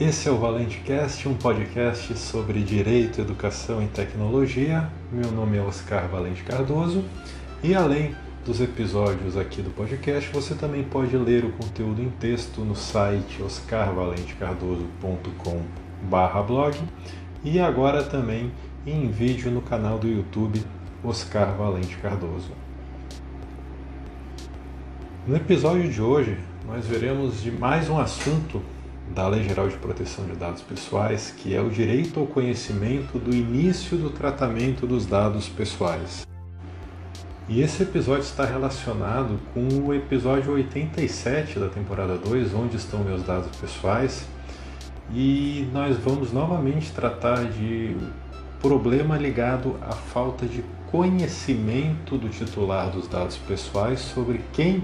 Esse é o Valente Cast, um podcast sobre direito, educação e tecnologia. Meu nome é Oscar Valente Cardoso e além dos episódios aqui do podcast, você também pode ler o conteúdo em texto no site oscarvalentecardoso.com/blog e agora também em vídeo no canal do YouTube Oscar Valente Cardoso. No episódio de hoje, nós veremos de mais um assunto da Lei Geral de Proteção de Dados Pessoais, que é o direito ao conhecimento do início do tratamento dos dados pessoais. E esse episódio está relacionado com o episódio 87 da temporada 2, onde estão meus dados pessoais, e nós vamos novamente tratar de problema ligado à falta de conhecimento do titular dos dados pessoais sobre quem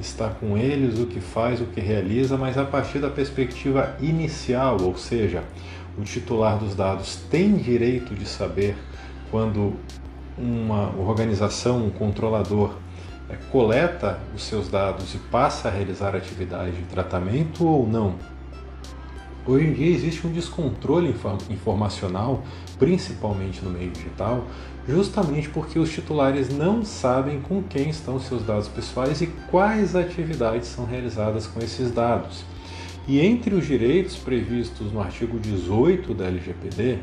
está com eles, o que faz, o que realiza, mas a partir da perspectiva inicial, ou seja, o titular dos dados tem direito de saber quando uma organização, um controlador, é, coleta os seus dados e passa a realizar atividade de tratamento ou não. Hoje em dia existe um descontrole informacional, principalmente no meio digital, justamente porque os titulares não sabem com quem estão seus dados pessoais e quais atividades são realizadas com esses dados. E entre os direitos previstos no artigo 18 da LGPD,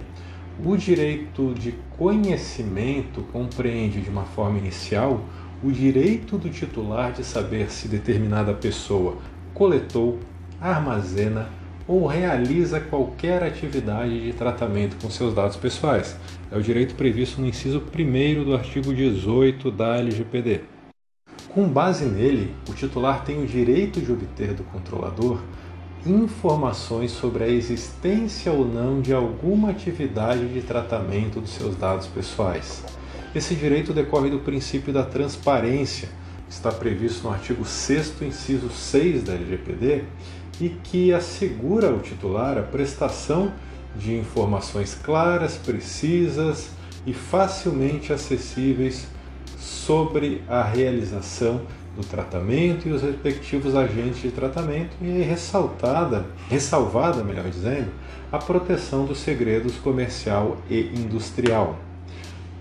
o direito de conhecimento compreende de uma forma inicial o direito do titular de saber se determinada pessoa coletou, armazena, ou realiza qualquer atividade de tratamento com seus dados pessoais. É o direito previsto no inciso 1 do artigo 18 da LGPD. Com base nele, o titular tem o direito de obter do controlador informações sobre a existência ou não de alguma atividade de tratamento dos seus dados pessoais. Esse direito decorre do princípio da transparência, que está previsto no artigo 6, inciso 6 da LGPD, e que assegura ao titular a prestação de informações claras, precisas e facilmente acessíveis sobre a realização do tratamento e os respectivos agentes de tratamento e ressaltada, ressalvada, melhor dizendo, a proteção dos segredos comercial e industrial.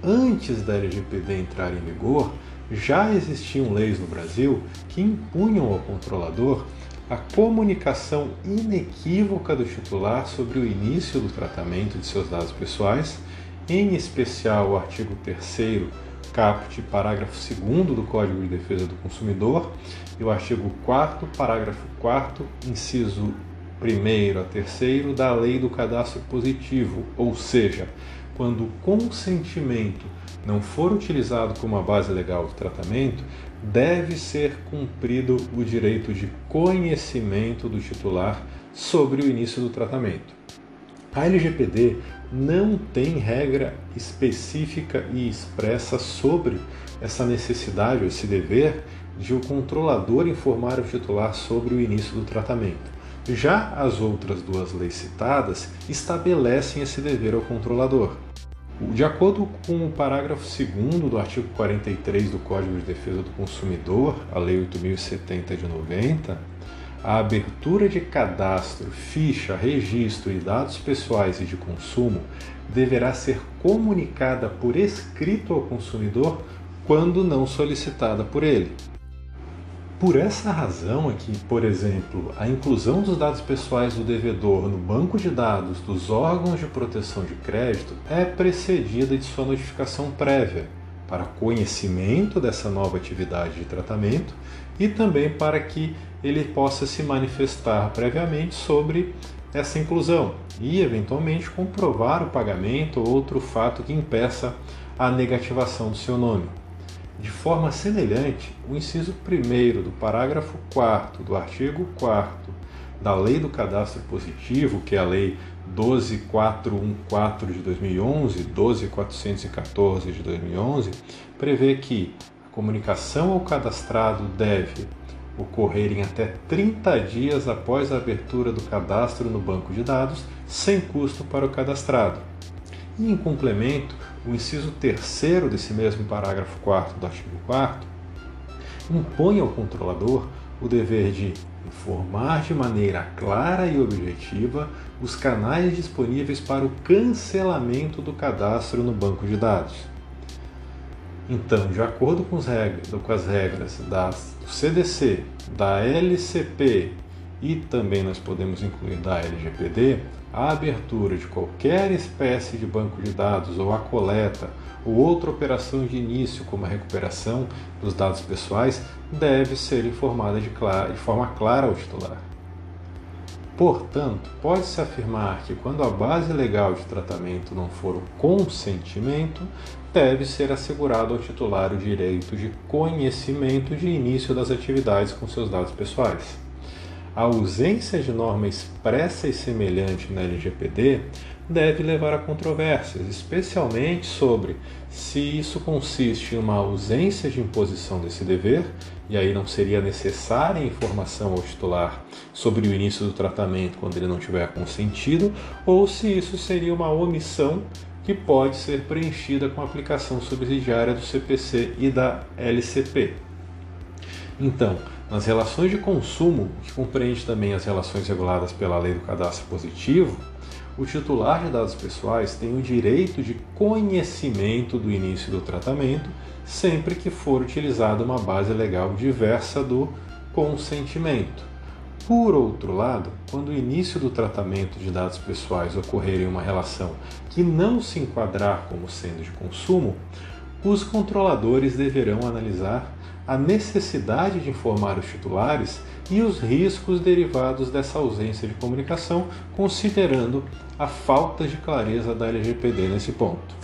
Antes da LGPD entrar em vigor, já existiam leis no Brasil que impunham ao controlador a comunicação inequívoca do titular sobre o início do tratamento de seus dados pessoais, em especial o artigo 3 caput, parágrafo 2 do Código de Defesa do Consumidor e o artigo 4 parágrafo 4 inciso 1 a 3 da Lei do Cadastro Positivo, ou seja, quando o consentimento não for utilizado como a base legal do tratamento, deve ser cumprido o direito de conhecimento do titular sobre o início do tratamento. A LGPD não tem regra específica e expressa sobre essa necessidade, esse dever de o controlador informar o titular sobre o início do tratamento. Já as outras duas leis citadas estabelecem esse dever ao controlador. De acordo com o parágrafo 2 do artigo 43 do Código de Defesa do Consumidor, a Lei 8070 de 90, a abertura de cadastro, ficha, registro e dados pessoais e de consumo deverá ser comunicada por escrito ao consumidor quando não solicitada por ele. Por essa razão aqui, por exemplo, a inclusão dos dados pessoais do devedor no banco de dados dos órgãos de proteção de crédito é precedida de sua notificação prévia para conhecimento dessa nova atividade de tratamento e também para que ele possa se manifestar previamente sobre essa inclusão e, eventualmente, comprovar o pagamento ou outro fato que impeça a negativação do seu nome. De forma semelhante, o inciso 1 do parágrafo 4 do artigo 4 da Lei do Cadastro Positivo, que é a Lei 12414 de 2011, 12414 de 2011, prevê que a comunicação ao cadastrado deve ocorrer em até 30 dias após a abertura do cadastro no banco de dados, sem custo para o cadastrado. E em complemento, o inciso 3 desse mesmo parágrafo 4 do artigo 4 impõe ao controlador o dever de informar de maneira clara e objetiva os canais disponíveis para o cancelamento do cadastro no banco de dados. Então, de acordo com, regras, com as regras da, do CDC, da LCP e também nós podemos incluir da LGPD, a abertura de qualquer espécie de banco de dados ou a coleta ou outra operação de início, como a recuperação dos dados pessoais, deve ser informada de, clara, de forma clara ao titular. Portanto, pode-se afirmar que quando a base legal de tratamento não for o consentimento, deve ser assegurado ao titular o direito de conhecimento de início das atividades com seus dados pessoais. A ausência de norma expressa e semelhante na LGPD deve levar a controvérsias, especialmente sobre se isso consiste em uma ausência de imposição desse dever, e aí não seria necessária informação ao titular sobre o início do tratamento quando ele não tiver consentido, ou se isso seria uma omissão que pode ser preenchida com a aplicação subsidiária do CPC e da LCP. Então, nas relações de consumo, que compreende também as relações reguladas pela Lei do Cadastro Positivo, o titular de dados pessoais tem o direito de conhecimento do início do tratamento sempre que for utilizada uma base legal diversa do consentimento. Por outro lado, quando o início do tratamento de dados pessoais ocorrer em uma relação que não se enquadrar como sendo de consumo, os controladores deverão analisar a necessidade de informar os titulares e os riscos derivados dessa ausência de comunicação, considerando a falta de clareza da LGPD nesse ponto.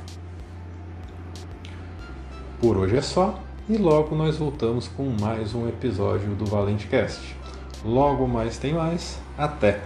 Por hoje é só e logo nós voltamos com mais um episódio do Valente Cast. Logo mais tem mais. Até!